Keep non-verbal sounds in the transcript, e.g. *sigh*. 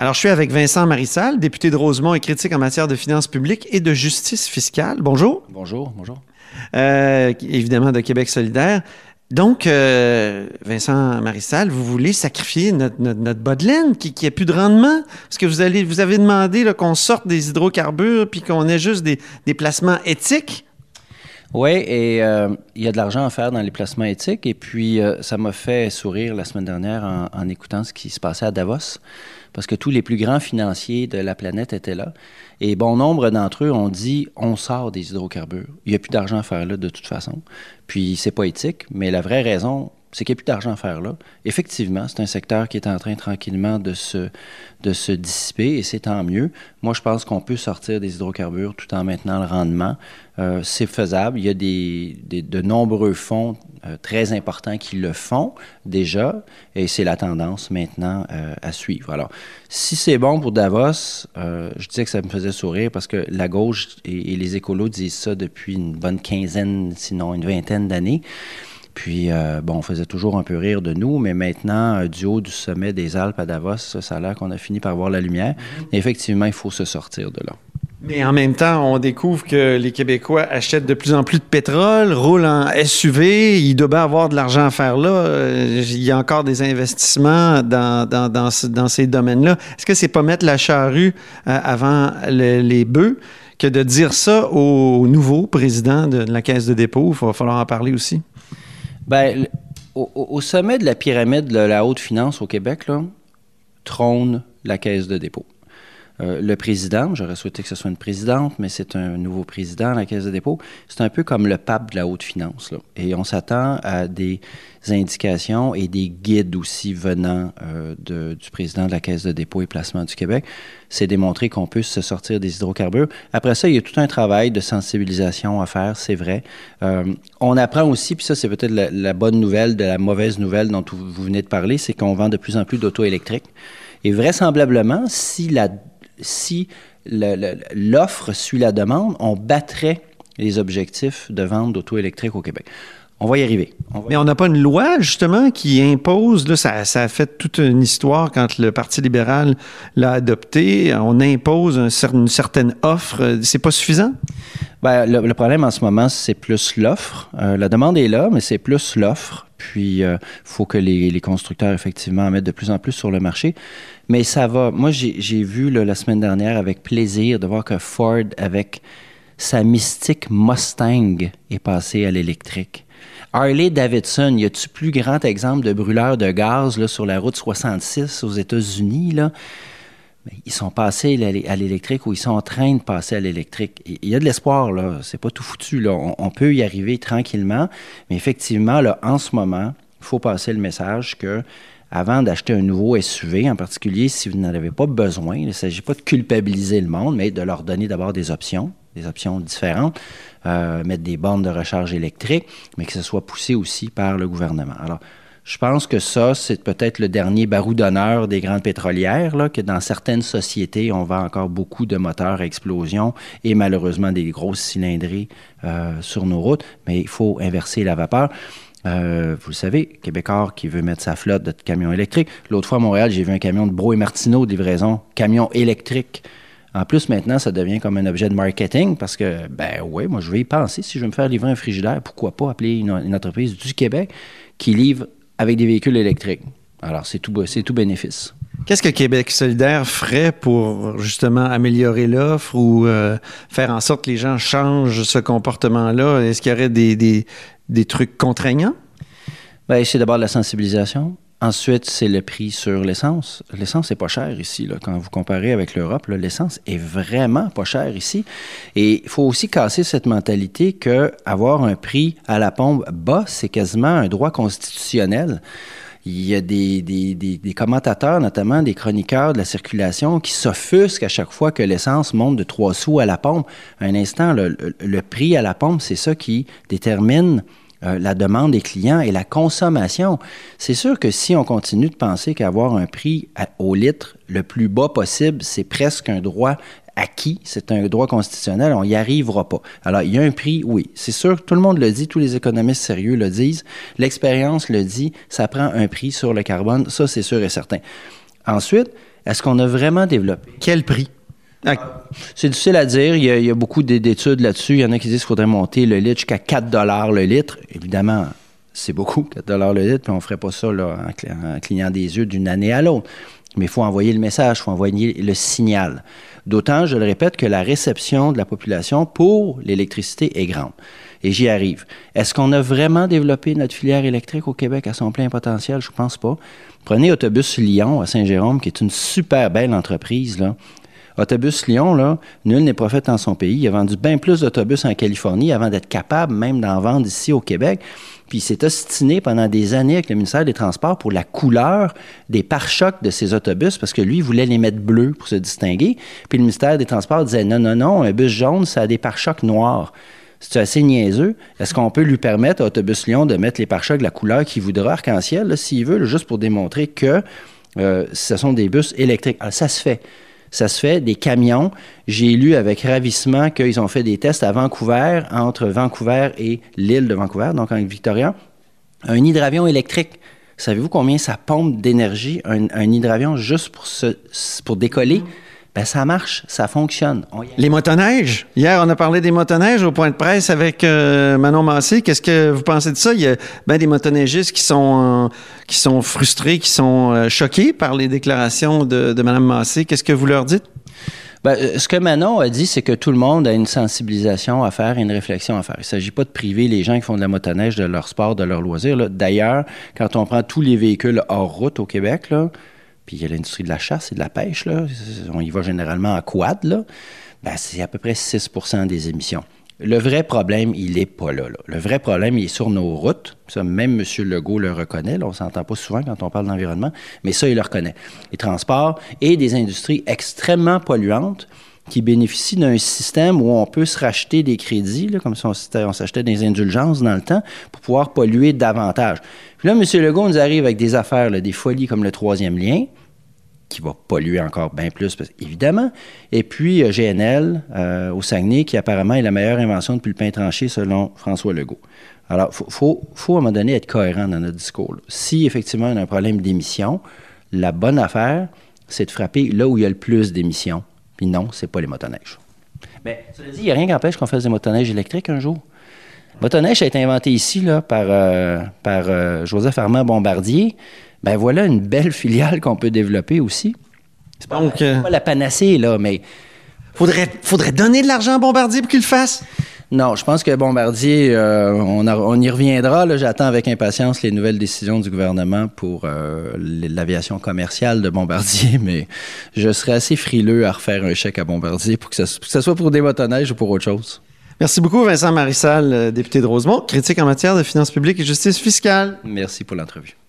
Alors, je suis avec Vincent Marissal, député de Rosemont et critique en matière de finances publiques et de justice fiscale. Bonjour. Bonjour, bonjour. Euh, évidemment, de Québec solidaire. Donc, euh, Vincent Marissal, vous voulez sacrifier notre, notre, notre bas de laine qui, qui a plus de rendement? Parce que vous, allez, vous avez demandé qu'on sorte des hydrocarbures puis qu'on ait juste des, des placements éthiques? Oui, et euh, il y a de l'argent à faire dans les placements éthiques. Et puis, euh, ça m'a fait sourire la semaine dernière en, en, écoutant ce qui se passait à Davos, parce que tous les plus grands financiers de la planète étaient là. Et bon nombre d'entre eux ont dit on sort des hydrocarbures. Il n'y a plus d'argent à faire là de toute façon. Puis, c'est pas éthique, mais la vraie raison, c'est qu'il n'y a plus d'argent à faire là. Effectivement, c'est un secteur qui est en train tranquillement de se, de se dissiper et c'est tant mieux. Moi, je pense qu'on peut sortir des hydrocarbures tout en maintenant le rendement. Euh, c'est faisable. Il y a des, des de nombreux fonds euh, très importants qui le font déjà et c'est la tendance maintenant euh, à suivre. Alors, si c'est bon pour Davos, euh, je disais que ça me faisait sourire parce que la gauche et, et les écolos disent ça depuis une bonne quinzaine, sinon une vingtaine d'années. Puis, euh, bon, on faisait toujours un peu rire de nous, mais maintenant, euh, du haut du sommet des Alpes à Davos, ça, a l'air qu'on a fini par voir la lumière. Et effectivement, il faut se sortir de là. Mais en même temps, on découvre que les Québécois achètent de plus en plus de pétrole, roulent en SUV, il doit avoir de l'argent à faire là. Euh, Il y a encore des investissements dans, dans, dans, dans ces domaines-là. Est-ce que c'est pas mettre la charrue euh, avant le, les bœufs que de dire ça au nouveau président de la Caisse de dépôt? Il va falloir en parler aussi. Bien, au, au, sommet de la pyramide de la haute finance au Québec, là, trône la Caisse de dépôt. Euh, le président, j'aurais souhaité que ce soit une présidente, mais c'est un nouveau président à la Caisse de dépôt. C'est un peu comme le pape de la haute finance. Là. Et on s'attend à des indications et des guides aussi venant euh, du président de la Caisse de dépôt et placement du Québec. C'est démontrer qu'on peut se sortir des hydrocarbures. Après ça, il y a tout un travail de sensibilisation à faire, c'est vrai. Euh, on apprend aussi, puis ça c'est peut-être la, la, bonne nouvelle de la mauvaise nouvelle dont vous venez de parler, c'est qu'on vend de plus en plus d'auto électriques. Et vraisemblablement, si la si l'offre suit la demande, on battrait les objectifs de vente d'auto électriques au Québec. On va y arriver. Mais on n'a pas une loi, justement, qui impose, là, ça, a fait toute une histoire quand le Parti libéral l'a adopté. On impose un, une certaine offre. C'est pas suffisant? Le, le, problème en ce moment, c'est plus l'offre. Euh, la demande est là, mais c'est plus l'offre. Puis, il euh, faut que les, les, constructeurs, effectivement, en mettent de plus en plus sur le marché. Mais ça va. Moi, j'ai vu là, la semaine dernière avec plaisir de voir que Ford, avec sa mystique Mustang, est passé à l'électrique. Harley Davidson, y a-tu plus grand exemple de brûleur de gaz là, sur la route 66 aux États-Unis? Ils sont passés à l'électrique ou ils sont en train de passer à l'électrique. Il y a de l'espoir, là. C'est pas tout foutu, là. On, peut y arriver tranquillement. Mais effectivement, en ce moment, il faut passer le message que avant d'acheter un nouveau SUV, en particulier si vous n'en avez pas besoin, il ne s'agit pas de culpabiliser le monde, mais de leur donner d'abord des options, des options différentes, euh, mettre des bornes de recharge électrique, mais que ce soit poussé aussi par le gouvernement. Je pense que ça, c'est peut-être le dernier barou d'honneur des grandes pétrolières, que dans certaines sociétés, on vend encore beaucoup de moteurs à explosion et malheureusement des grosses cylindrées euh, sur nos routes, mais il faut inverser la vapeur. Euh, vous le savez, Québécois qui veut mettre sa flotte de camions électriques. L'autre fois à Montréal, j'ai vu un camion de Bro et Martineau de livraison, camion électrique. En plus, maintenant, ça devient comme un objet de marketing parce que, ben oui, moi, je vais y penser. Si je veux me faire livrer un frigidaire, pourquoi pas appeler une entreprise du Québec qui livre avec des véhicules électriques. Alors, c'est tout, c'est tout bénéfice. Qu'est-ce que Québec solidaire ferait pour justement améliorer l'offre ou euh, faire en sorte que les gens changent ce comportement-là? Est-ce qu'il y aurait des, des, des trucs contraignants? Bien, c'est d'abord la sensibilisation. Ensuite, c'est le prix sur l'essence. L'essence n'est pas cher ici. Là. Quand vous comparez avec l'Europe, l'essence est vraiment pas cher ici. Et il faut aussi casser cette mentalité que avoir un prix à la pompe bas, c'est quasiment un droit constitutionnel. Il y a des, commentateurs, notamment des chroniqueurs de la circulation, qui s'offusquent à chaque fois que l'essence monte de 3 sous à la pompe. Un instant, le, le prix à la pompe, c'est ça qui détermine euh, la demande des clients et la consommation. C'est sûr que si on continue de penser qu'avoir un prix au litre le plus bas possible, c'est presque un droit acquis, c'est un droit constitutionnel, on n'y arrivera pas. Alors, il y a un prix, oui. C'est sûr, tout le monde le dit, tous les économistes sérieux le disent, l'expérience le dit, ça prend un prix sur le carbone, ça c'est sûr et certain. Ensuite, Est-ce qu'on a vraiment développé? Quel prix? Ah. C'est difficile à dire. Il y a, beaucoup d'études là-dessus. Il y en a qui disent qu'il faudrait monter le litre jusqu'à 4 le litre. Évidemment, c'est beaucoup, 4 le litre, puis on ne ferait pas ça en, clignant des yeux d'une année à l'autre. Mais il faut envoyer le message, il faut envoyer le signal. D'autant, je le répète, que la réception de la population pour l'électricité est grande. Et j'y arrive. Est-ce qu'on a vraiment développé notre filière électrique au Québec à son plein potentiel? Je ne pense pas. Prenez Autobus Lyon à Saint-Jérôme, qui est une super belle entreprise. Là. Autobus Lyon, là, nul n'est prophète dans son pays. Il a vendu bien plus d'autobus en Californie avant d'être capable même d'en vendre ici au Québec. Puis il s'est ostiné pendant des années avec le ministère des Transports pour la couleur des pare-chocs de ses autobus parce que lui, il voulait les mettre bleus pour se distinguer. Puis le ministère des Transports disait non, non, non, un bus jaune, ça a des pare-chocs noirs. C'est assez niaiseux? Est-ce qu'on peut lui permettre à Autobus Lyon de mettre les pare-chocs de la couleur qu'il voudra, arc-en-ciel, s'il veut, juste pour démontrer que euh, ce sont des bus électriques? Alors, ça se fait. Ça se fait, des camions. J'ai lu avec ravissement qu'ils ont fait des tests à Vancouver, entre Vancouver et l'île de Vancouver, donc en Victoria. Un hydravion électrique. Savez-vous combien ça pompe d'énergie, un, hydravion, juste pour, se, pour décoller? Ben ça marche, ça fonctionne. Les motoneiges? Hier, on a parlé des motoneiges au point de presse avec euh, Manon Massé. Qu'est-ce que vous pensez de ça? Il y a bien des motoneigistes qui sont, euh, qui sont frustrés, qui sont euh, choqués par les déclarations de, de Mme Massé. Qu'est-ce que vous leur dites? Ben, ce que Manon a dit, c'est que tout le monde a une sensibilisation à faire et une réflexion à faire. Il ne s'agit pas de priver les gens qui font de la motoneige de leur sport, de leur loisir. D'ailleurs, quand on prend tous les véhicules hors route au Québec, là, puis il y a l'industrie de la chasse et de la pêche, là. on y va généralement en quad, là. Ben, c'est à peu près 6% des émissions. Le vrai problème, il n'est pas là, Le vrai problème, il est sur nos routes. Ça, même M. Legault le reconnaît. Là, on ne s'entend pas souvent quand on parle d'environnement, mais ça, il le reconnaît. Les transports et des industries extrêmement polluantes qui bénéficient d'un système où on peut se racheter des crédits, là, comme si on, s'achetait des indulgences dans le temps, pour pouvoir polluer davantage. Puis là, M. Legault nous arrive avec des affaires, des folies comme le troisième lien, qui va polluer encore bien plus, évidemment. Et puis euh, GNL euh, au Saguenay, qui apparemment est la meilleure invention depuis le pain tranché, selon François Legault. Alors, il faut, faut, à un moment donné être cohérent dans notre discours. Si effectivement on a un problème d'émissions, la bonne affaire, c'est de frapper là où il y a le plus d'émissions. Puis non, c'est pas les motoneiges. Mais cela dit, il n'y a rien qui empêche qu'on fasse des motoneiges électriques un jour? Motoneige a été inventé ici là, par, euh, par Joseph Armand Bombardier ben voilà une belle *laughs* filiale qu'on peut développer aussi. C'est pas, euh, pas, la panacée, là, mais. Faudrait, faudrait donner de l'argent à Bombardier pour qu'il le fasse? Non, je pense que Bombardier, euh, on, on, y reviendra. J'attends avec impatience les nouvelles décisions du gouvernement pour euh, l'aviation commerciale de Bombardier, *laughs* mais je serais assez frileux à refaire un chèque à Bombardier pour que ce, soit pour des motoneiges ou pour autre chose. Merci beaucoup, Vincent Marissal, député de Rosemont, critique en matière de finances publiques et justice fiscale. Merci pour l'entrevue.